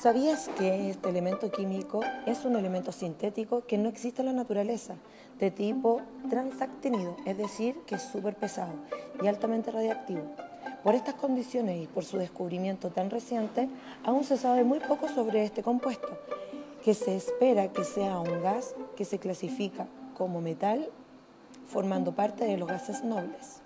¿Sabías que este elemento químico es un elemento sintético que no existe en la naturaleza, de tipo transactinido, es decir, que es súper pesado y altamente radiactivo? Por estas condiciones y por su descubrimiento tan reciente, aún se sabe muy poco sobre este compuesto, que se espera que sea un gas que se clasifica como metal, formando parte de los gases nobles.